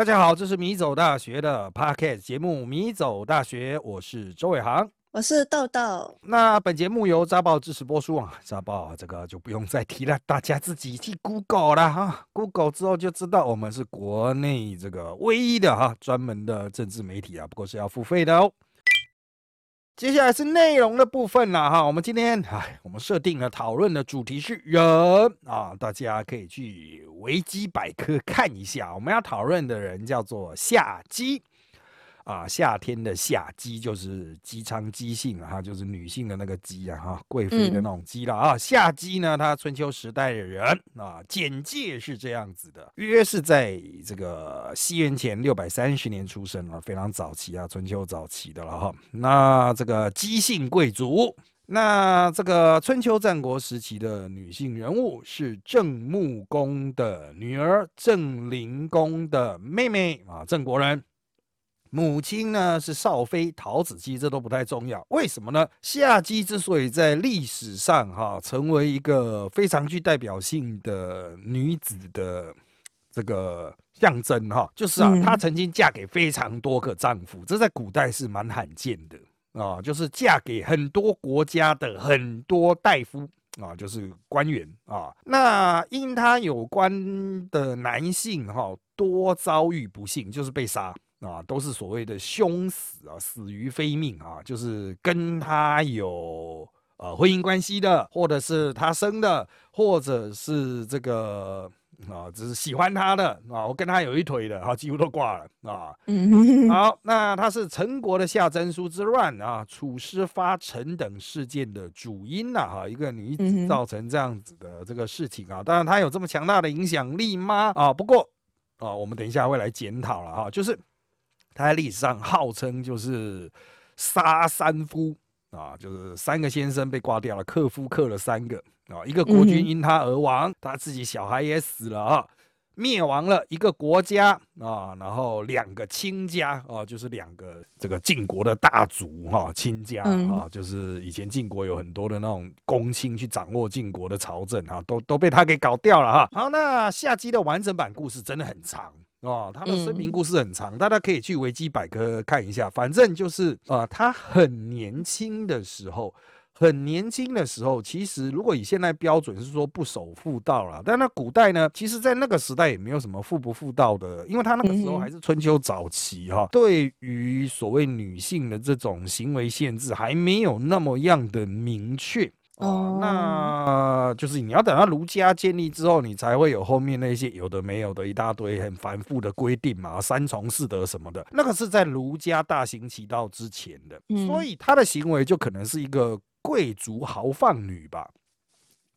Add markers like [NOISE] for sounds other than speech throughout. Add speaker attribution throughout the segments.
Speaker 1: 大家好，这是米走大学的 Podcast 节目《米走大学》，我是周伟航，
Speaker 2: 我是豆豆。
Speaker 1: 那本节目由扎报支持播出啊，扎报这个就不用再提了，大家自己去 Google 了哈，Google 之后就知道我们是国内这个唯一的哈专门的政治媒体啊，不过是要付费的哦。接下来是内容的部分了哈，我们今天哎，我们设定了讨论的主题是人啊，大家可以去维基百科看一下，我们要讨论的人叫做夏基。啊，夏天的夏姬就是姬昌姬姓啊，就是女性的那个姬啊，哈，贵妃的那种姬了啊。夏姬呢，她春秋时代的人啊，简介是这样子的：约是在这个西元前六百三十年出生啊，非常早期啊，春秋早期的了哈。那这个姬姓贵族，那这个春秋战国时期的女性人物是郑穆公的女儿，郑灵公的妹妹啊，郑国人。母亲呢是少妃陶子姬，这都不太重要。为什么呢？夏姬之所以在历史上哈成为一个非常具代表性的女子的这个象征哈，就是啊，她曾经嫁给非常多个丈夫，这在古代是蛮罕见的啊，就是嫁给很多国家的很多大夫啊，就是官员啊。那因她有关的男性哈多遭遇不幸，就是被杀。啊，都是所谓的凶死啊，死于非命啊，就是跟他有呃婚姻关系的，或者是他生的，或者是这个啊，只是喜欢他的啊，我跟他有一腿的，啊，几乎都挂了啊。[LAUGHS] 好，那他是陈国的夏真书之乱啊，楚师发陈等事件的主因呐，哈，一个女子造成这样子的这个事情啊，当然他有这么强大的影响力吗？啊，不过啊，我们等一下会来检讨了哈，就是。他在历史上号称就是杀三夫啊，就是三个先生被挂掉了，克夫克了三个啊，一个国君因他而亡，他自己小孩也死了啊，灭亡了一个国家啊，然后两个亲家啊，就是两个这个晋国的大族哈，亲家啊，就是以前晋国有很多的那种公卿去掌握晋国的朝政啊，都都被他给搞掉了哈。好，那下集的完整版故事真的很长。哦，他的生平故事很长，大家可以去维基百科看一下。反正就是啊，他很年轻的时候，很年轻的时候，其实如果以现在标准是说不守妇道了，但那古代呢，其实在那个时代也没有什么妇不妇道的，因为他那个时候还是春秋早期哈，对于所谓女性的这种行为限制还没有那么样的明确。哦，那就是你要等到儒家建立之后，你才会有后面那些有的没有的一大堆很繁复的规定嘛，三从四德什么的，那个是在儒家大行其道之前的，所以他的行为就可能是一个贵族豪放女吧，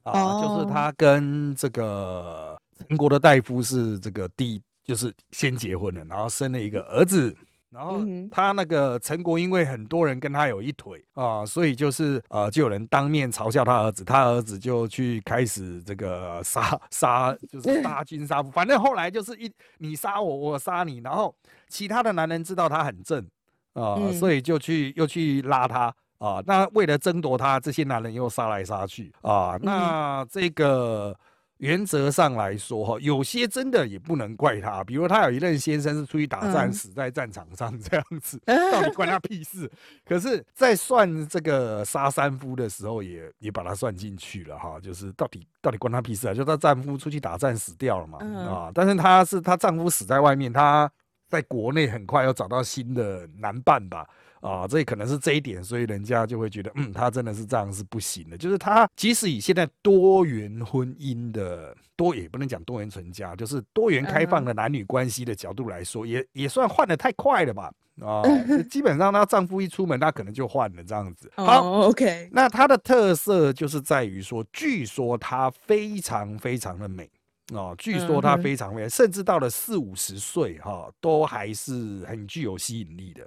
Speaker 1: 啊，就是他跟这个陈国的大夫是这个第，就是先结婚了，然后生了一个儿子。然后他那个陈国，因为很多人跟他有一腿啊，所以就是呃，就有人当面嘲笑他儿子，他儿子就去开始这个杀杀，就是杀君杀父。反正后来就是一你杀我，我杀你，然后其他的男人知道他很正啊，所以就去又去拉他啊。那为了争夺他，这些男人又杀来杀去啊。那这个。原则上来说，哈，有些真的也不能怪他。比如他有一任先生是出去打战死在战场上这样子，到底关他屁事？可是，在算这个杀三夫的时候，也也把他算进去了哈。就是到底到底关他屁事啊？就他丈夫出去打战死掉了嘛啊？但是她是她丈夫死在外面，她在国内很快要找到新的男伴吧。啊，这可能是这一点，所以人家就会觉得，嗯，他真的是这样是不行的。就是他即使以现在多元婚姻的多，也不能讲多元成家，就是多元开放的男女关系的角度来说，也也算换的太快了吧？啊，[LAUGHS] 基本上她丈夫一出门，她可能就换了这样子。
Speaker 2: 好，OK。
Speaker 1: 那她的特色就是在于说，据说她非常非常的美啊，据说她非常美，甚至到了四五十岁哈，都还是很具有吸引力的。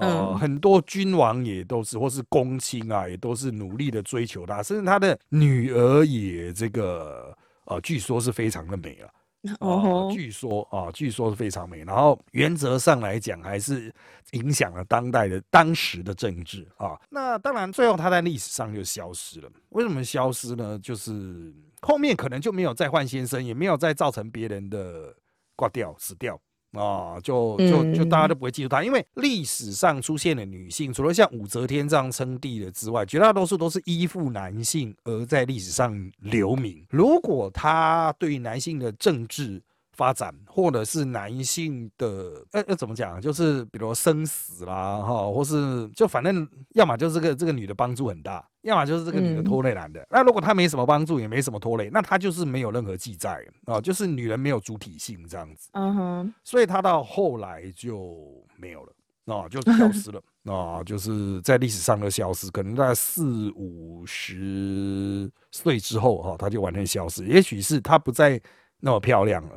Speaker 1: 呃，很多君王也都是，或是公卿啊，也都是努力的追求她，甚至他的女儿也这个呃，据说是非常的美了。哦，据说啊，据说是非常美。然后原则上来讲，还是影响了当代的当时的政治啊。那当然，最后他在历史上就消失了。为什么消失呢？就是后面可能就没有再换先生，也没有再造成别人的挂掉死掉。啊，就就就大家
Speaker 2: 嗯
Speaker 1: 都不会记住她，因为历史上出现的女性，除了像武则天这样称帝的之外，绝大多数都是依附男性而在历史上留名。如果她对男性的政治，发展，或者是男性的，呃呃，怎么讲？就是比如生死啦，哈，或是就反正，要么就是这个这个女的帮助很大，要么就是这个女的
Speaker 2: 嗯
Speaker 1: 拖累男的。那如果她没什么帮助，也没什么拖累，那她就是没有任何记载啊，就是女人没有主体性这样子。
Speaker 2: 嗯哼，
Speaker 1: 所以她到后来就没有了。啊，就消失了啊，就是在历史上的消失，可能在四五十岁之后哈、她就完全消失。也许是她不再那么漂亮了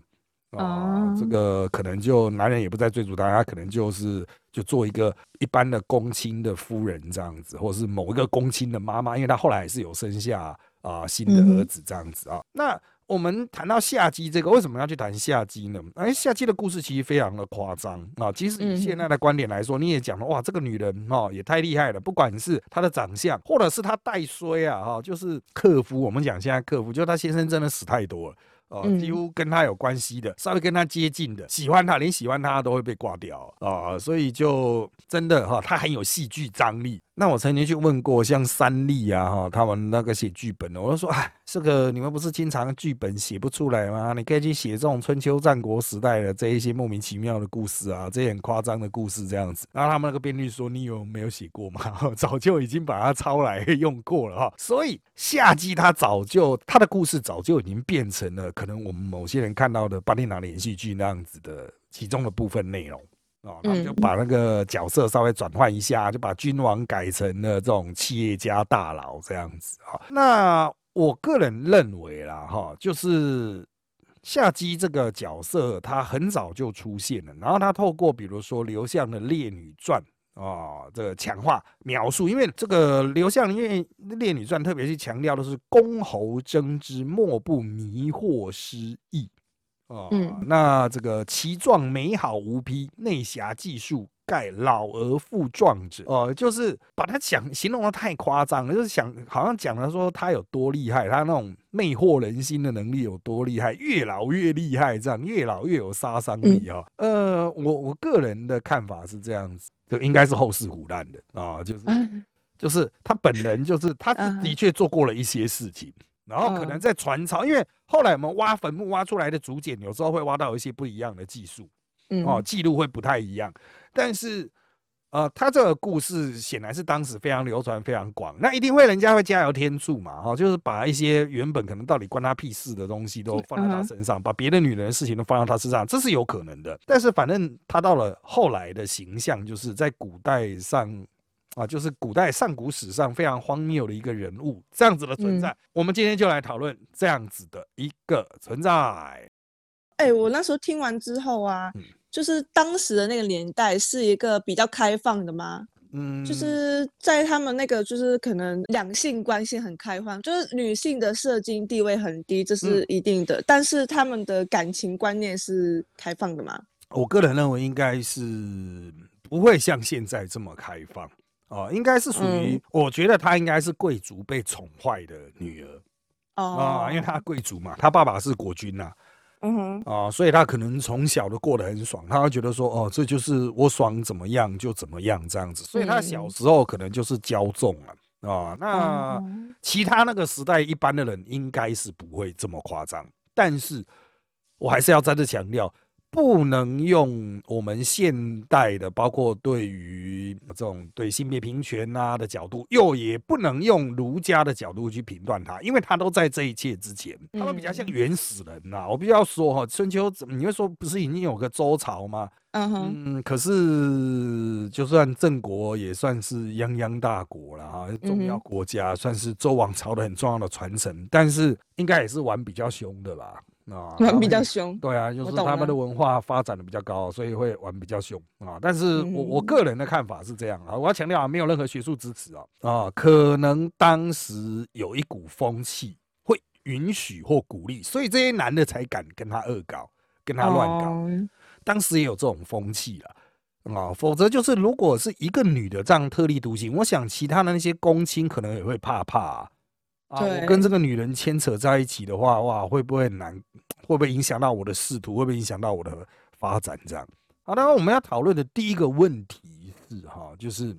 Speaker 1: 啊，这
Speaker 2: 哦
Speaker 1: 个可能就男人也不再追逐她，她可能就是就做一个一般的公卿的夫人这样子，或者是某一个公卿的妈妈，因为她后来还是有生下啊新的儿子这样子啊。那我们谈到夏姬这个，为什么要去谈夏姬呢？哎，夏姬的故事其实非常的夸张啊。其实以现在的观点来说，你也讲了，哇，这个女人哦也太厉害了，不管是她的长相，或者是她带衰啊，哈，就是克夫。我们讲现在克夫，就她先生真的死太多了。哦，几
Speaker 2: 嗯
Speaker 1: 乎跟他有关系的，稍微跟他接近的，喜欢他，连喜欢他都会被挂掉啊、所以就真的哈，他很有戏剧张力。那我曾经去问过像三立啊哈，他们那个写剧本的，我就说，哎，这个你们不是经常剧本写不出来吗？你可以去写这种春秋战国时代的这一些莫名其妙的故事啊，这些很夸张的故事这样子。然后他们那个编剧说，你有没有写过吗？[LAUGHS] 早就已经把它抄来用过了哈。所以夏季他早就他的故事早就已经变成了可能我们某些人看到的八点档连续剧那样子的其中的部分内容。哦，他们就
Speaker 2: 嗯
Speaker 1: 把那个角色稍微转换一下，就把君王改成了这种企业家大佬这样子啊。那我个人认为啦，哈，就是夏姬这个角色，他很早就出现了，然后他透过比如说刘向的《烈女传》。啊，这个强化描述，因为这个刘向因为《烈女传》特别是强调的是公侯争之，莫不迷惑失意。哦，
Speaker 2: 嗯。
Speaker 1: 那这个其状美好无匹，内侠技术盖老而复壮者。哦、就是把他讲形容的太夸张了，就是想好像讲了说他有多厉害，他那种魅惑人心的能力有多厉害，越老越厉害，这样越老越有杀伤力啊、呃，我我个人的看法是这样子，就应该是后世胡乱的啊、就是
Speaker 2: 嗯。
Speaker 1: 就是他本人就是他
Speaker 2: 嗯。
Speaker 1: 的确做过了一些事情，然后可能
Speaker 2: 嗯
Speaker 1: 在传抄，因为后来我们挖坟墓挖出来的竹简，有时候会挖到一些不一样的技术
Speaker 2: 嗯
Speaker 1: 哦，记录会不太一样，但是。呃，他这个故事显然是当时非常流传、非常广，那一定会人家会加油添醋嘛，哈、就是把一些原本可能到底关他屁事的东西都放在他身上，把别的女人的事情都放到他身上，这是有可能的。但是反正他到了后来的形象，就是在古代上啊，就是古代上古史上非常荒谬的一个人物，这样子的存在。
Speaker 2: 嗯
Speaker 1: 我们今天就来讨论这样子的一个存在。
Speaker 2: 哎、我那时候听完之后啊，
Speaker 1: 嗯
Speaker 2: 就是当时的那个年代是一个比较开放的吗？
Speaker 1: 嗯，
Speaker 2: 就是在他们那个就是可能两性关系很开放，就是女性的社经地位很低，这
Speaker 1: 嗯
Speaker 2: 是一定的。但是他们的感情观念是开放的吗？
Speaker 1: 我个人认为应该是不会像现在这么开放哦、应该是属于，
Speaker 2: 嗯。
Speaker 1: 我觉得她应该是贵族被宠坏的女儿。
Speaker 2: 哦。
Speaker 1: 啊、因为她贵族嘛，她爸爸是国君呐、
Speaker 2: 嗯哼，
Speaker 1: 啊，所以他可能从小都过得很爽，他会觉得说，哦，这就是我爽怎么样就怎么样这样子，所以他小
Speaker 2: 嗯
Speaker 1: 时候可能就是骄纵了啊。那
Speaker 2: 哦
Speaker 1: 其他那个时代一般的人应该是不会这么夸张，但是我还是要再次强调，不能用我们现代的，包括对于这种对性别平权啊的角度，又也不能用儒家的角度去评断它，因为它都在这一切之前，他们比较像
Speaker 2: 嗯
Speaker 1: 原始人呐、我必须要说哈，春秋你会说不是已经有个周朝吗？
Speaker 2: 嗯哼，
Speaker 1: 嗯，可是就算郑国也算是泱泱大国了哈，重要国家，算是周王朝的很重要的传承，但是应该也是玩比较凶的吧？啊，
Speaker 2: 玩比较凶。
Speaker 1: 对啊，就是他们的文化发展的比较高，所以会玩比较凶啊。但是我我
Speaker 2: 嗯
Speaker 1: 个人的看法是这样啊，我要强调啊，没有任何学术支持啊啊，可能当时有一股风气会允许或鼓励，所以这些男的才敢跟他恶搞，跟他乱搞。
Speaker 2: 哦
Speaker 1: 当时也有这种风气了。啊，否则就是如果是一个女的这样特立独行，我想其他的那些公卿可能也会怕怕啊。啊我跟这个女人牵扯在一起的话，哇，会不会很难？会不会影响到我的仕途？会不会影响到我的发展这样。好，那我们要讨论的第一个问题是哈，就是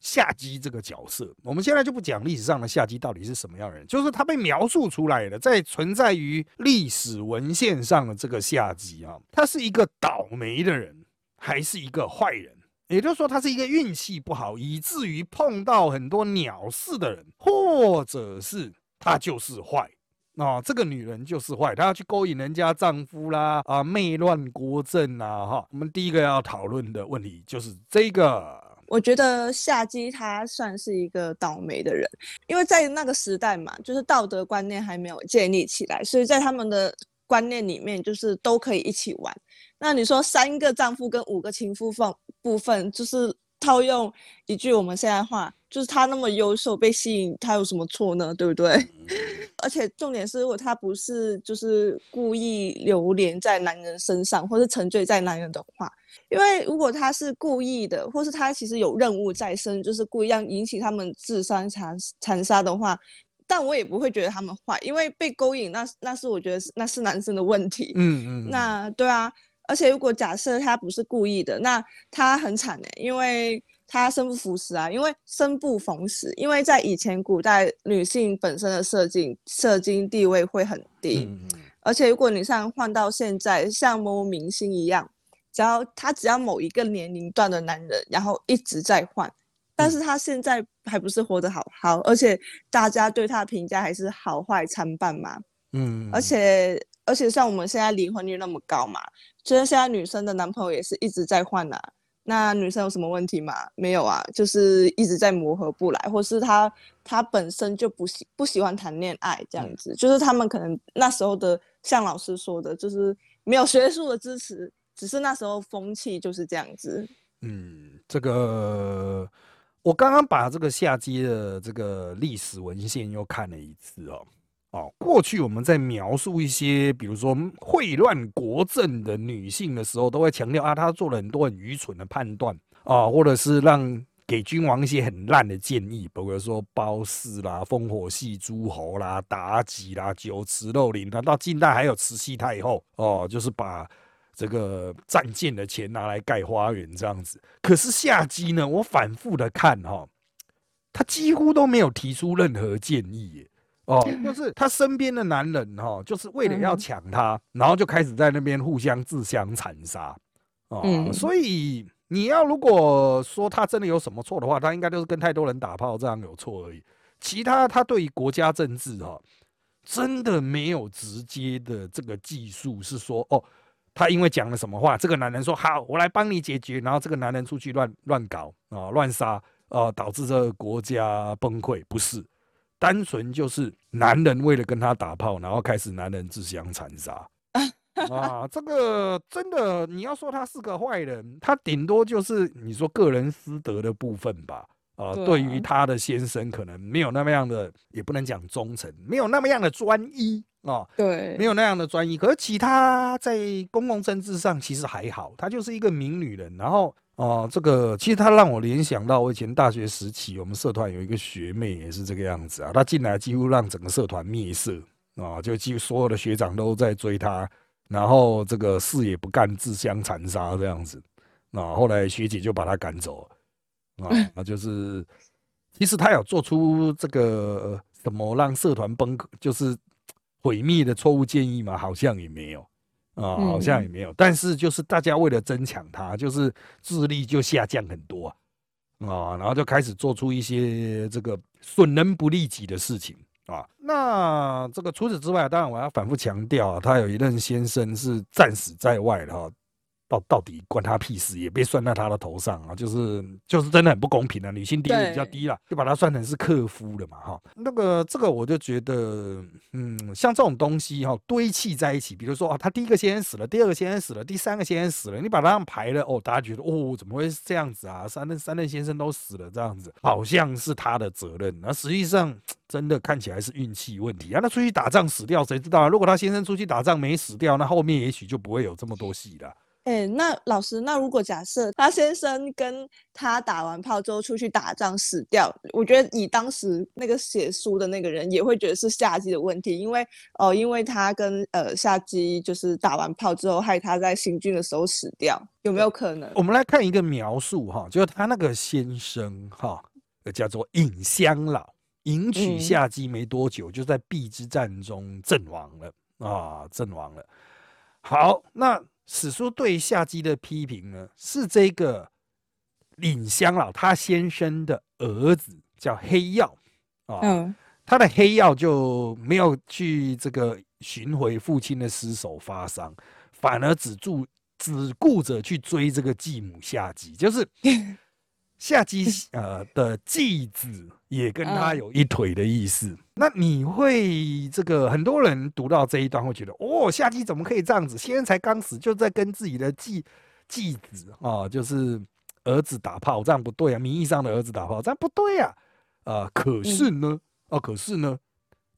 Speaker 1: 夏姬这个角色。我们现在就不讲历史上的夏姬到底是什么样的人，就是他被描述出来的，在存在于历史文献上的这个夏姬啊，他是一个倒霉的人，还是一个坏人？也就是说，他是一个运气不好，以至于碰到很多鸟事的人，或者是他就是坏。哦，这个女人就是坏，她要去勾引人家丈夫啦，啊，媚乱国政啊，哈。我们第一个要讨论的问题就是这个。
Speaker 2: 我觉得夏姬她算是一个倒霉的人，因为在那个时代嘛，就是道德观念还没有建立起来，所以在他们的观念里面，就是都可以一起玩。那你说三个丈夫跟五个情夫放部分，就是。套用一句我们现在话，就是他那么优秀被吸引，他有什么错呢？对不对？[LAUGHS] 而且重点是，如果他不是就是故意流连在男人身上，或是沉醉在男人的话，因为如果他是故意的，或是他其实有任务在身，就是故意让引起他们自相残残杀的话，但我也不会觉得他们坏，因为被勾引，那那是我觉得是那是男生的问题。嗯嗯，那对啊。而且，如果假设他不是故意的，那他很惨哎，因为他生不逢时啊，因为生不逢时，因为在以前古代，女性本身的社经社经地位会很低，而且如果你像换到现在，像某明星一样，只要他只要某一个年龄段的男人，然后一直在换，但是他现在还不是活得好好，而且大家对他的评价还是好坏参半嘛，嗯，而且而且像我们现在离婚率那么高嘛。就是现在女生的男朋友也是一直在换呐，那女生有什么问题吗？没有啊，就是一直在磨合不来，或是她她本身就不喜不喜欢谈恋爱这样子，就是他们可能那时候的像老师说的，就是没有学术的支持，只是那时候风气就是这样子。
Speaker 1: 嗯，这个我刚刚把这个下机的这个历史文献又看了一次哦。哦，过去我们在描述一些，比如说混乱国政的女性的时候，都会强调啊，她做了很多很愚蠢的判断啊，或者是让给君王一些很烂的建议，比如说褒姒啦、烽火戏诸侯啦、妲己啦、酒池肉林啦，到近代还有慈禧太后哦，就是把这个战舰的钱拿来盖花园这样子。可是夏姬呢，我反复的看哈，她几乎都没有提出任何建议。哦，就是他身边的男人哈，就是为了要抢他，然后就开始在那边互相自相残杀。哦，所以你要如果说他真的有什么错的话，他应该就是跟太多人打炮这样有错而已。其他他对于国家政治哈，真的没有直接的这个技术是说哦，他因为讲了什么话，这个男人说好，我来帮你解决，然后这个男人出去乱乱搞啊，乱杀啊，导致这个国家崩溃，不是。单纯就是男人为了跟他打炮，然后开始男人自相残杀 [LAUGHS] 啊！这个真的，你要说他是个坏人，他顶多就是你说个人私德的部分吧。啊，对于他的先生，可能没有那么样的，也不能讲忠诚，没有那么样的专一啊。
Speaker 2: 对，
Speaker 1: 没有那样的专一。可是其他在公共政治上其实还好，她就是一个名女人，然后。哦，这个其实他让我联想到我以前大学时期，我们社团有一个学妹也是这个样子啊。她进来几乎让整个社团灭色啊，就几乎所有的学长都在追她，然后这个事也不干，自相残杀这样子。那后来学姐就把她赶走啊，那就是其实他有做出这个什么让社团崩，就是毁灭的错误建议吗？好像也没有。啊，好像也没有，但是就是大家为了争抢它，就是智力就下降很多啊，啊，然后就开始做出一些这个损人不利己的事情啊。那这个除此之外，当然我要反复强调，他有一任先生是战死在外的哈。到到底关他屁事，也被算在他的头上啊！就是就是真的很不公平啊，女性地位比较低了，就把他算成是克夫了嘛，哈。那个这个我就觉得，嗯，像这种东西哈，堆砌在一起，比如说啊，他第一个先生死了，第二个先生死了，第三个先生死了，你把他排了哦，大家觉得哦，怎么会是这样子啊？三任三任先生都死了，这样子好像是他的责任，那实际上真的看起来是运气问题啊。那出去打仗死掉，谁知道啊？如果他先生出去打仗没死掉，那后面也许就不会有这么多戏了。
Speaker 2: 哎，那老师，那如果假设他先生跟他打完炮之后出去打仗死掉，我觉得以当时那个写书的那个人也会觉得是夏姬的问题，因为哦，因为他跟呃夏姬就是打完炮之后害他在行军的时候死掉，有没有可能？
Speaker 1: 我们来看一个描述哈，就是他那个先生哈，叫做尹香老，迎娶夏姬没多久，就在邲之战中阵亡了啊，阵亡了。好，那。史书对夏姬的批评呢，是这个尹香老他先生的儿子叫黑曜啊，他的黑曜就没有去这个寻回父亲的尸首发丧，反而只注只顾着去追这个继母夏姬，就是。[LAUGHS] 夏姬呃的继子也跟他有一腿的意思，那你会这个很多人读到这一段会觉得，哦，夏姬怎么可以这样子？先生才刚死就在跟自己的继继子啊，就是儿子打炮，这样不对啊，名义上的儿子打炮，这样不对啊，啊，可是呢，哦，可是呢，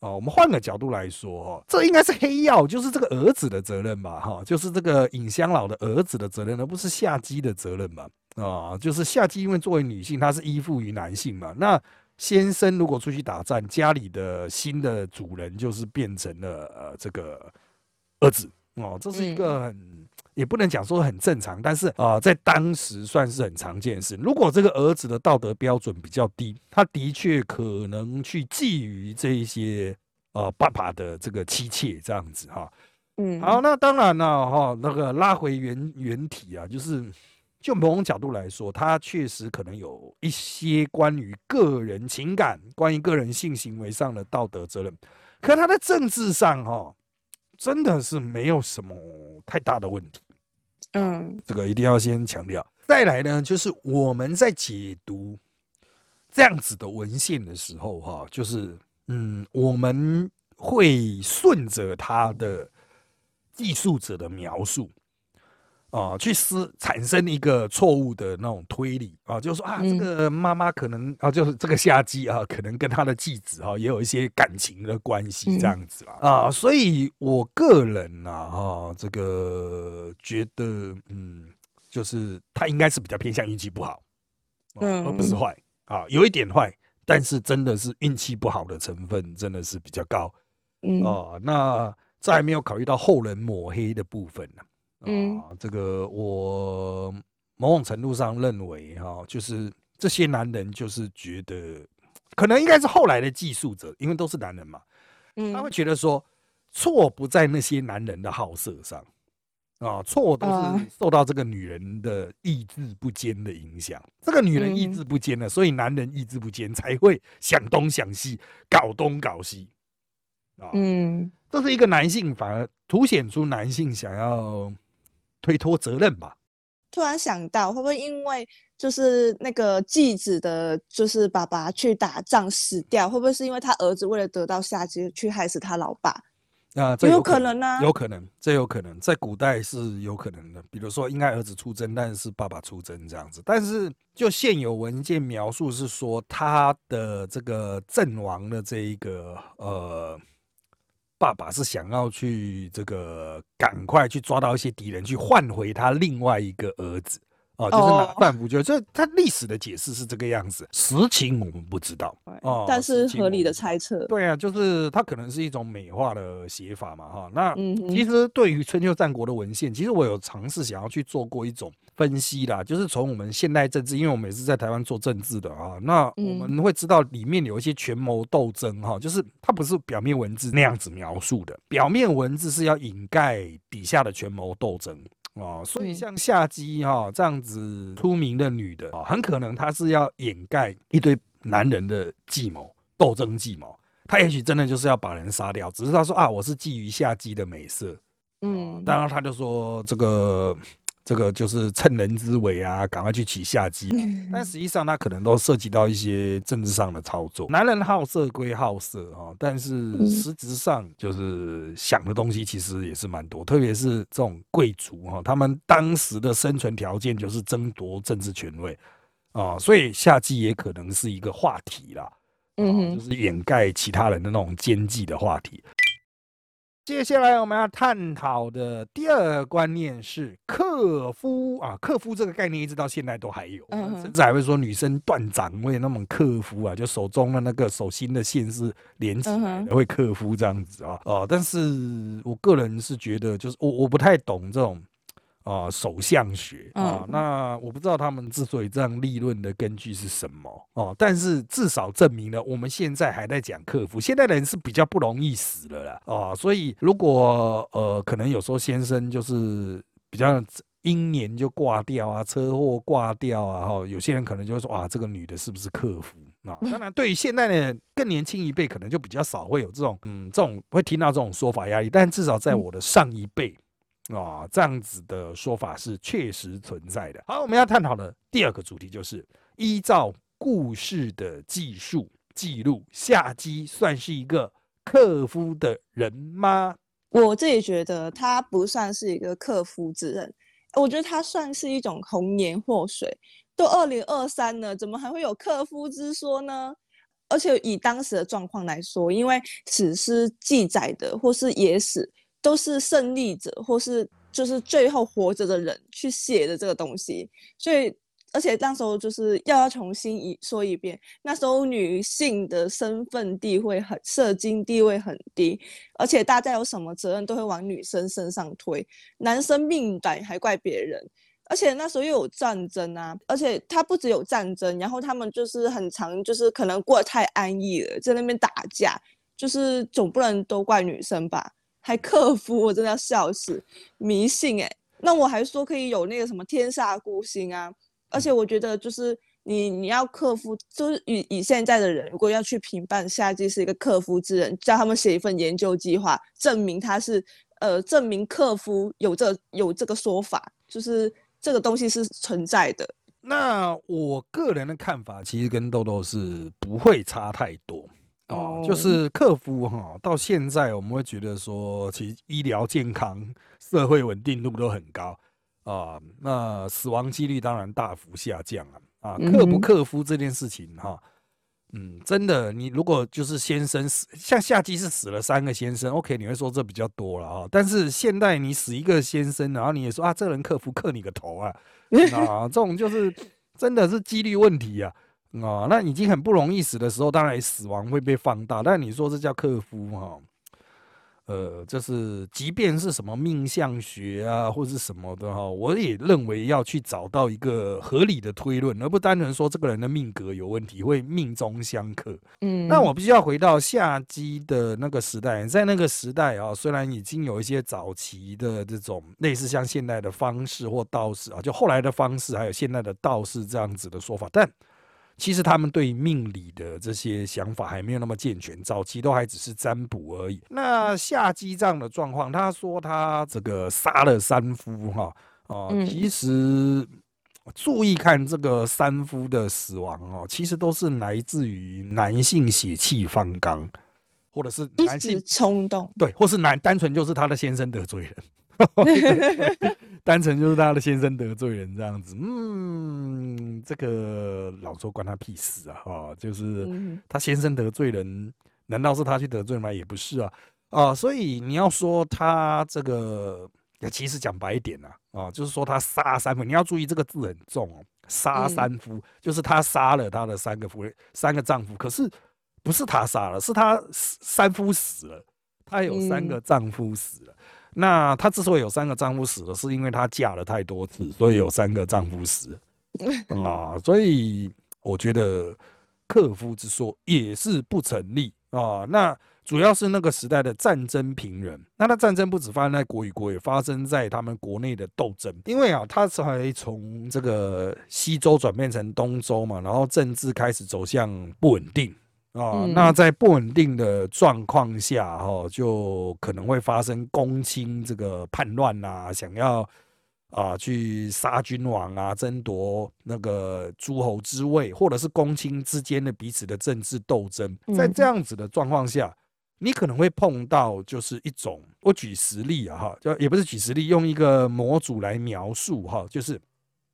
Speaker 1: 哦，我们换个角度来说哈，这应该是黑曜，就是这个儿子的责任吧，哈，就是这个尹香老的儿子的责任，而不是夏姬的责任吧。啊，就是夏季，因为作为女性，她是依附于男性嘛。那先生如果出去打战，家里的新的主人就是变成了呃这个儿子哦，这是一个很也不能讲说很正常，但是啊，在当时算是很常见的事。如果这个儿子的道德标准比较低，他的确可能去觊觎这一些呃爸爸的这个妻妾这样子哈。嗯，好，那当然了哈，那个拉回原原体啊，就是。就某种角度来说，他确实可能有一些关于个人情感、关于个人性行为上的道德责任，可他在政治上，哈，真的是没有什么太大的问题。嗯，这个一定要先强调。再来呢，就是我们在解读这样子的文献的时候，哈，就是嗯，我们会顺着他的记述者的描述。啊，去思产生一个错误的那种推理啊，就是说啊，这个妈妈可能啊，就是这个夏姬啊，可能跟他的继子啊也有一些感情的关系这样子啦。啊，所以我个人呐哈，这个觉得嗯，就是他应该是比较偏向运气不好，嗯，而不是坏啊，有一点坏，但是真的是运气不好的成分真的是比较高，嗯。啊，那再没有考虑到后人抹黑的部分呢。啊，这个我某种程度上认为哈，就是这些男人就是觉得，可能应该是后来的技术者，因为都是男人嘛，他会觉得说错不在那些男人的好色上啊，错都是受到这个女人的意志不坚的影响。这个女人意志不坚了，所以男人意志不坚才会想东想西，搞东搞西啊。嗯，这是一个男性反而凸显出男性想要。推脱责任吧。
Speaker 2: 突然想到，会不会因为就是那个继子的，就是爸爸去打仗死掉，会不会是因为他儿子为了得到夏姬去害死他老爸？
Speaker 1: 啊，这有
Speaker 2: 可能呢，
Speaker 1: 有可能，这有可能，在古代是有可能的。比如说，应该儿子出征，但是爸爸出征这样子。但是就现有文件描述是说，他的这个阵亡的这一个呃。爸爸是想要去这个赶快去抓到一些敌人，去换回他另外一个儿子啊，就是拿范福就这他历史的解释是这个样子，实情我们不知道
Speaker 2: 哦，但是合理的猜测。
Speaker 1: 对啊，就是他可能是一种美化的写法嘛哈。那其实对于春秋战国的文献，其实我有尝试想要去做过一种。分析啦，就是从我们现代政治，因为我们也是在台湾做政治的啊，那我们会知道里面有一些权谋斗争哈，就是它不是表面文字那样子描述的，表面文字是要掩盖底下的权谋斗争啊，所以像夏姬哈这样子出名的女的啊，很可能她是要掩盖一堆男人的计谋斗争计谋，她也许真的就是要把人杀掉，只是她说啊，我是觊觎夏姬的美色，嗯，当然她就说这个。这个就是趁人之危啊，赶快去起下机。但实际上，他可能都涉及到一些政治上的操作。男人好色归好色啊，但是实质上就是想的东西其实也是蛮多。特别是这种贵族哈，他们当时的生存条件就是争夺政治权位啊，所以下机也可能是一个话题啦。嗯，就是掩盖其他人的那种奸计的话题。接下来我们要探讨的第二个观念是克夫啊，克夫这个概念一直到现在都还有，甚至还会说女生断掌为那种克夫啊，就手中的那个手心的线是连起来会克夫这样子啊。哦、但是我个人是觉得，就是我我不太懂这种。啊，首相学啊，
Speaker 2: 嗯
Speaker 1: 那我不知道他们之所以这样立论的根据是什么哦，但是至少证明了我们现在还在讲克服，现在人是比较不容易死了啦哦，所以如果呃，可能有时候先生就是比较英年就挂掉啊，车祸挂掉啊，哈，有些人可能就会说啊，这个女的是不是克服啊？当然，对于现在的更年轻一辈，可能就比较少会有这种嗯，这种会听到这种说法压力，但至少在我的上一辈。啊，这样子的说法是确实存在的。好，我们要探讨的第二个主题就是依照故事的记述记录，夏姬算是一个克夫的人吗？
Speaker 2: 我自己觉得他不算是一个克夫之人，我觉得他算是一种红颜祸水。都二零二三了，怎么还会有克夫之说呢？而且以当时的状况来说，因为史诗记载的或是野史，都是胜利者或是就是最后活着的人去写的这个东西，所以而且那时候就是要要重新一说一遍，那时候女性的身份地位很社经地位很低，而且大家有什么责任都会往女生身上推，男生命短还怪别人。而且那时候又有战争啊，而且他不只有战争，然后他们就是很长，就是可能过得太安逸了，在那边打架，就是总不能都怪女生吧？还克夫，我真的要笑死，迷信哎、那我还说可以有那个什么天煞孤星啊，而且我觉得就是你你要克服，就是以以现在的人，如果要去评判夏季是一个克夫之人，叫他们写一份研究计划，证明他是呃证明克夫有这有这个说法，就是这个东西是存在的。
Speaker 1: 那我个人的看法，其实跟豆豆是不会差太多哦，就
Speaker 2: 哦
Speaker 1: 是克服哈，到现在我们会觉得说，其实医疗健康、社会稳定度都很高啊，那死亡几率当然大幅下降了啊，克不克服这件事情哈。嗯，真的，你如果就是先生死，像夏季是死了三个先生，OK，你会说这比较多了啊。但是现代你死一个先生，然后你也说啊，这人克服克你个头啊，[LAUGHS] 啊，这种就是真的是几率问题啊。啊，那已经很不容易死的时候，当然死亡会被放大。但你说这叫克夫哈、呃，就是即便是什么命相学啊，或是什么的哈、我也认为要去找到一个合理的推论，而不单纯说这个人的命格有问题，会命中相克。
Speaker 2: 嗯，
Speaker 1: 那我必须要回到夏姬的那个时代，在那个时代啊，虽然已经有一些早期的这种类似像现代的方式或道士啊，就后来的方式，还有现代的道士这样子的说法，但其实他们对命理的这些想法还没有那么健全，早期都还只是占卜而已。那夏姬这样的状况，他说他这个杀了三夫哈，哦、
Speaker 2: 嗯。
Speaker 1: 其实注意看这个三夫的死亡哦，其实都是来自于男性血气方刚，或者是男性
Speaker 2: 时冲动，
Speaker 1: 对，或是男单纯就是他的先生得罪人，[LAUGHS] [LAUGHS] [LAUGHS] 单纯就是他的先生得罪人这样子。嗯，这个老周关他屁事啊！哦，就是
Speaker 2: 嗯
Speaker 1: 他先生得罪人，难道是他去得罪吗？也不是啊。啊，所以你要说他这个，其实讲白一点呐、啊，就是说他杀三夫，你要注意这个字很重哦，杀
Speaker 2: 嗯
Speaker 1: 三夫，就是他杀了他的三个夫人、三个丈夫，可是不是他杀了，是他三夫死了，他有三
Speaker 2: 嗯
Speaker 1: 个丈夫死了。那她之所以有三个丈夫死了，是因为她嫁了太多次，所以有三个丈夫死了啊。所以我觉得克夫之说也是不成立啊。那主要是那个时代的战争平人，那他战争不止发生在国与国，也发生在他们国内的斗争。因为啊，他才从这个西周转变成东周嘛，然后政治开始走向不稳定。啊，
Speaker 2: 嗯
Speaker 1: 那在不稳定的状况下，哈、就可能会发生公卿这个叛乱啊，想要啊去杀君王啊，争夺那个诸侯之位，或者是公卿之间的彼此的政治斗争。在
Speaker 2: 嗯
Speaker 1: 这样子的状况下，你可能会碰到就是一种，我举实例啊，哈，就也不是举实例，用一个模组来描述哈，就是。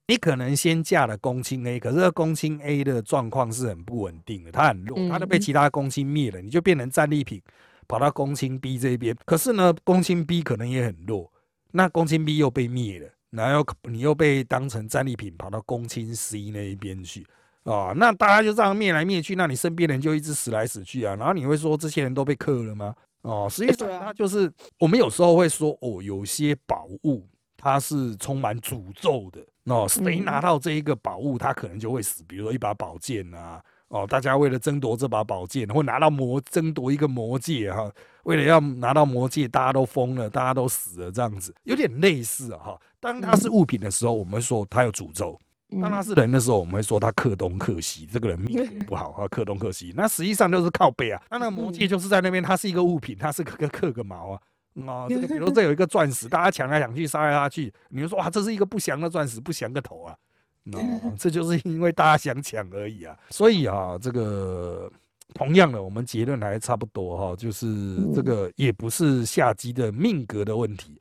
Speaker 1: 你可能先架了公卿 A，可是这个公卿 A 的状况是很不稳定的，他很弱，他都被
Speaker 2: 嗯
Speaker 1: 其他公卿灭了，你就变成战利品，跑到公卿 B 这边。可是呢，公卿 B 可能也很弱，那公卿 B 又被灭了，然后你又被当成战利品跑到公卿 C 那一边去啊，那大家就这样灭来灭去，那你身边人就一直死来死去啊，然后你会说这些人都被克了吗？哦，实际上他就是我们有时候会说哦，有些宝物它是充满诅咒的。哦，谁拿到这一个宝物，他可能就会死。比如说一把宝剑啊，哦，大家为了争夺这把宝剑，或拿到魔争夺一个魔戒哈，为了要拿到魔戒，大家都疯了，大家都死了，这样子有点类似啊哈。当它是物品的时候，我们会说它有诅咒；当它是人的时候，我们会说它克东克西，这个人命不好哈，[LAUGHS] 克东克西。那实际上就是靠背啊。那那个魔戒就是在那边，它是一个物品，它是个克个毛啊。啊，这个比如 [LAUGHS] 这有一个钻石，大家抢来抢去，杀来杀去，你就说哇，这是一个不祥的钻石，不祥个头啊！哦，[LAUGHS] 这就是因为大家想抢而已啊。所以啊，这个同样的，我们结论还差不多哈，就是这个也不是下机的命格的问题，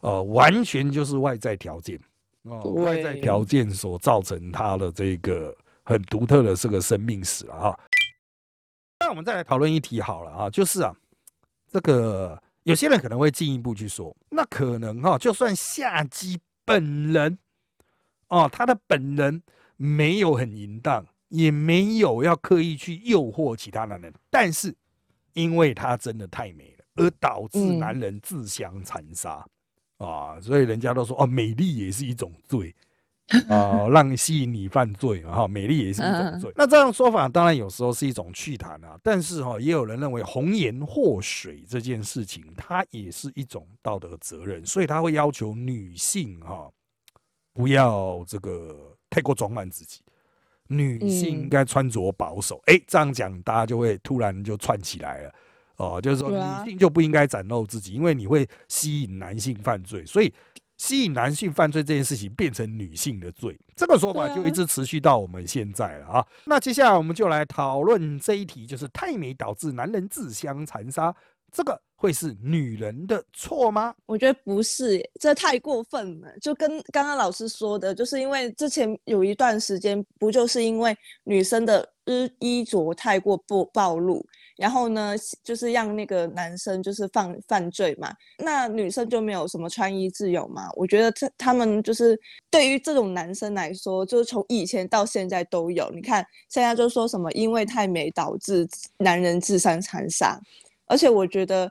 Speaker 1: 呃，完全就是外在条件哦，外在条件所造成他的这个很独特的这个生命史了哈。那我们再来讨论一题好了啊，就是啊，这个。有些人可能会进一步去说，那可能哈，就算夏姬本人哦，他的本人没有很淫荡，也没有要刻意去诱惑其他男人，但是因为他真的太美了，而导致男人自相残杀啊，所以人家都说哦，美丽也是一种罪。啊，让吸引你犯罪哈，美丽也是一种罪。那这样说法当然有时候是一种趣谈啊，但是哈，也有人认为红颜祸水这件事情，它也是一种道德责任，所以他会要求女性哈，不要这个太过装扮自己，女性应该穿着保守。哎，这样讲大家就会突然就串起来了哦，就是说女性就不应该展露自己，因为你会吸引男性犯罪，所以。吸引男性犯罪这件事情变成女性的罪，这个说法就一直持续到我们现在了啊。那接下来我们就来讨论这一题，就是太美导致男人自相残杀，这个会是女人的错吗？
Speaker 2: 我觉得不是，这太过分了。就跟刚刚老师说的，就是因为之前有一段时间，不就是因为女生的衣衣着太过暴暴露。然后呢，就是让那个男生就是犯犯罪嘛，那女生就没有什么穿衣自由嘛？我觉得他他们就是对于这种男生来说，就是从以前到现在都有。你看现在就说什么因为太美导致男人自相残杀，而且我觉得，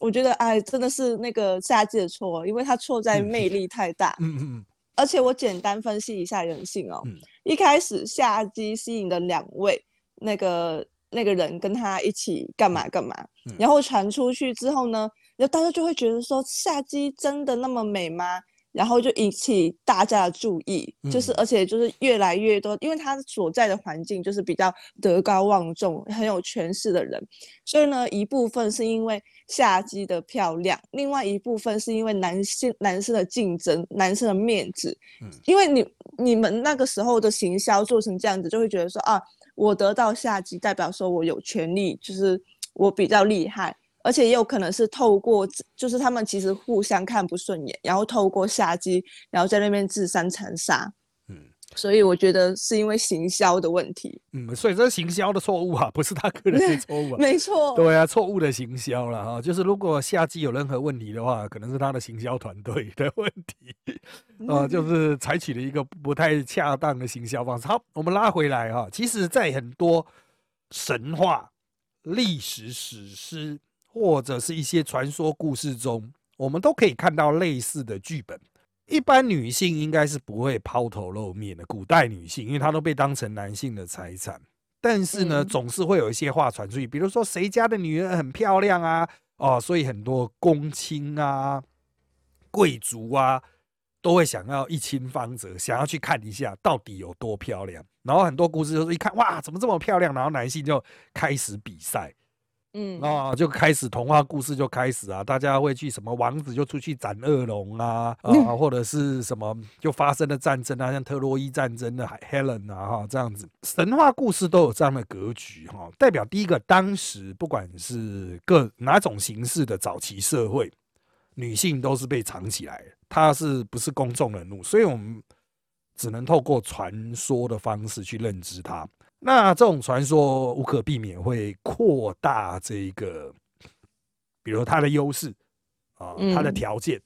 Speaker 2: 我觉得哎，真的是那个夏季的错，因为他错在魅力太大。嗯嗯。而且我简单分析一下人性哦，一开始夏季吸引的两位那个。那个人跟他一起干嘛干嘛，然后传出去之后呢，然后大家就会觉得说夏姬真的那么美吗？然后就引起大家的注意，就是而且就是越来越多，因为他所在的环境就是比较德高望重、很有权势的人，所以呢，一部分是因为夏姬的漂亮，另外一部分是因为男性男生的竞争、男生的面子，因为你你们那个时候的行销做成这样子，就会觉得说啊。我得到下级，代表说我有权利，就是我比较厉害，而且也有可能是透过，就是他们其实互相看不顺眼，然后透过下级，然后在那边自相残杀。嗯。所以我觉得是因为行销的问题，
Speaker 1: 嗯，所以这是行销的错误啊，不是他个人的错误，[LAUGHS]
Speaker 2: 没错，
Speaker 1: 对啊，错误的行销了哈，就是如果下级有任何问题的话，可能是他的行销团队的问题，啊，就是采取了一个不太恰当的行销方式。好，我们拉回来哈，其实，在很多神话、历史史诗或者是一些传说故事中，我们都可以看到类似的剧本。一般女性应该是不会抛头露面的，古代女性，因为她都被当成男性的财产。但是呢，总是会有一些话传出去，比如说谁家的女人很漂亮啊，哦，所以很多公卿啊、贵族啊，都会想要一亲芳泽，想要去看一下到底有多漂亮。然后很多故事就是一看，哇，怎么这么漂亮？然后男性就开始比赛。嗯啊，就开始童话故事就开始啊，大家会去什么王子就出去斩恶龙啊啊，或者是什么就发生了战争啊，像特洛伊战争的 Helen 啊哈这样子，神话故事都有这样的格局哈，代表第一个，当时不管是各哪种形式的早期社会，女性都是被藏起来，她是不是公众人物，所以我们只能透过传说的方式去认知她。那这种传说无可避免会扩大这个比如她的优势啊，她的
Speaker 2: 嗯
Speaker 1: 条件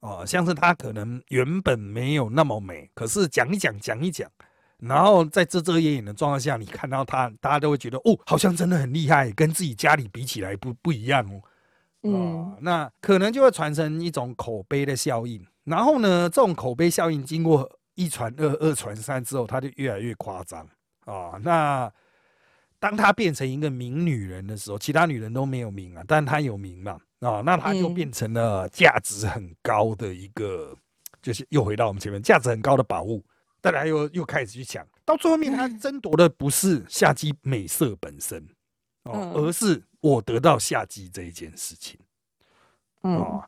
Speaker 1: 啊，像是她可能原本没有那么美，可是讲一讲讲一讲，然后在遮遮掩掩的状况下，你看到她，大家都会觉得哦，好像真的很厉害，跟自己家里比起来不不一样哦。
Speaker 2: 嗯
Speaker 1: 啊，那可能就会传成一种口碑的效应。然后呢，这种口碑效应经过一传二、二传三之后，它就越来越夸张啊。那当她变成一个名女人的时候，其他女人都没有名啊，但她有名嘛啊，那她就
Speaker 2: 嗯
Speaker 1: 变成了价值很高的一个，就是又回到我们前面价值很高的宝物。大家又又开始去抢，到最后面，他争夺的不是夏姬美色本身哦，
Speaker 2: 嗯
Speaker 1: 而是我得到夏姬这一件事情。
Speaker 2: 嗯
Speaker 1: 哦，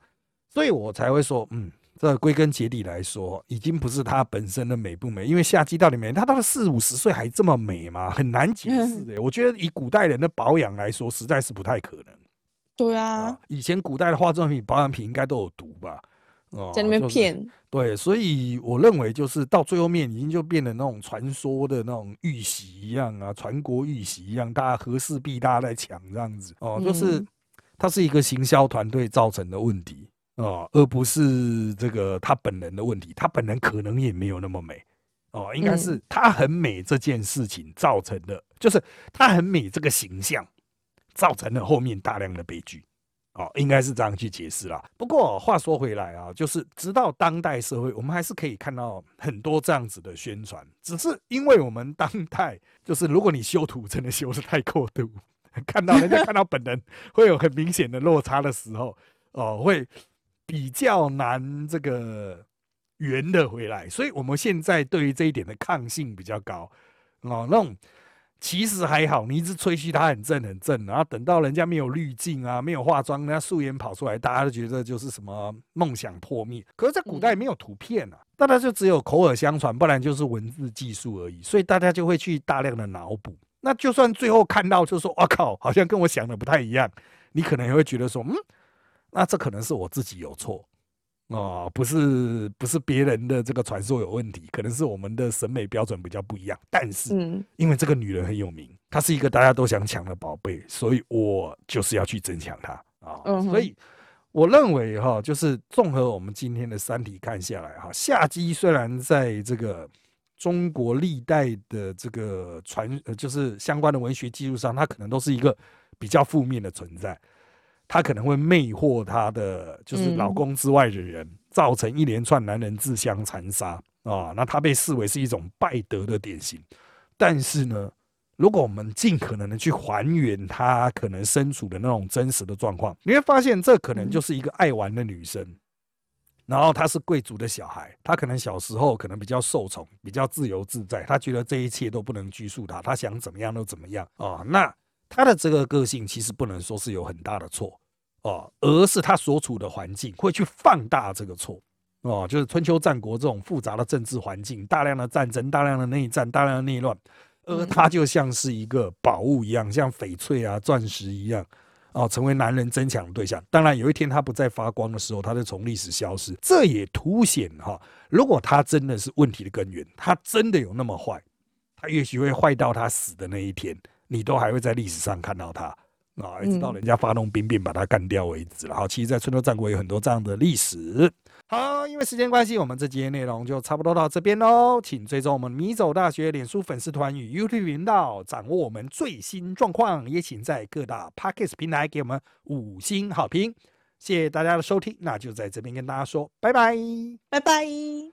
Speaker 1: 所以我才会说，嗯，这归根结底来说，已经不是她本身的美不美，因为夏姬到底美，她到了四五十岁还这么美吗？很难解释的。[LAUGHS] 我觉得以古代人的保养来说，实在是不太可能
Speaker 2: 对
Speaker 1: 啊
Speaker 2: 啊，。
Speaker 1: 以前古代的化妆品、保养品应该都有毒吧？哦，
Speaker 2: 在那边
Speaker 1: 就是
Speaker 2: 骗，
Speaker 1: 对，所以我认为就是到最后面已经就变得那种传说的那种玉玺一样啊，传国玉玺一样，大家和氏璧大家在抢这样子。哦，就是
Speaker 2: 嗯。
Speaker 1: 它是一个行销团队造成的问题哦，而不是这个他本人的问题，他本人可能也没有那么美。哦，应该是
Speaker 2: 嗯。
Speaker 1: 他很美这件事情造成的，就是他很美这个形象造成了后面大量的悲剧。哦，应该是这样去解释啦。不过话说回来啊，就是直到当代社会，我们还是可以看到很多这样子的宣传，只是因为我们当代就是如果你修图真的修的太过度，看到人家看到本人 [LAUGHS] 会有很明显的落差的时候，哦，会比较难这个圆的回来。所以我们现在对于这一点的抗性比较高哦，那种。其实还好，你一直吹嘘他很正很正，然后等到人家没有滤镜啊，没有化妆，人家素颜跑出来，大家都觉得就是什么梦想破灭。可是，在古代没有图片啊，大家就只有口耳相传，不然就是文字技术而已，所以大家就会去大量的脑补。那就算最后看到，就说“我靠，好像跟我想的不太一样”，你可能也会觉得说：“嗯，那这可能是我自己有错。”哦，不是不是别人的这个传说有问题，可能是我们的审美标准比较不一样。但是，
Speaker 2: 嗯
Speaker 1: 因为这个女人很有名，她是一个大家都想抢的宝贝，所以我就是要去争抢她啊。
Speaker 2: 嗯
Speaker 1: 所以我认为哈，就是综合我们今天的三题看下来哈，夏姬虽然在这个中国历代的这个传，呃就是相关的文学技术上，她可能都是一个比较负面的存在。她可能会魅惑她的就是老
Speaker 2: 嗯
Speaker 1: 公之外的人，造成一连串男人自相残杀啊。那她被视为是一种败德的典型。但是呢，如果我们尽可能的去还原她可能身处的那种真实的状况，你会发现这可能就是一个爱玩的女生。然后她是贵族的小孩，她可能小时候可能比较受宠，比较自由自在，她觉得这一切都不能拘束她，她想怎么样都怎么样啊。那她的这个个性其实不能说是有很大的错哦，而是他所处的环境会去放大这个错哦，就是春秋战国这种复杂的政治环境，大量的战争、大量的内战、大量的内乱，而他就像是一个宝物一样，像翡翠啊、钻石一样。哦，成为男人争抢的对象。当然，有一天他不再发光的时候，他就从历史消失。这也凸显哈、如果他真的是问题的根源，他真的有那么坏，他也许会坏到他死的那一天，你都还会在历史上看到他啊，一直到
Speaker 2: 嗯
Speaker 1: 人家发动兵变把他干掉为止。然后，其实，在春秋战国有很多这样的历史。好，因为时间关系，我们这节内容就差不多到这边喽。请追踪我们米走大学脸书粉丝团与 YouTube 频道，掌握我们最新状况。也请在各大 Podcast 平台给我们五星好评。谢谢大家的收听，那就在这边跟大家说拜拜。
Speaker 2: 拜拜。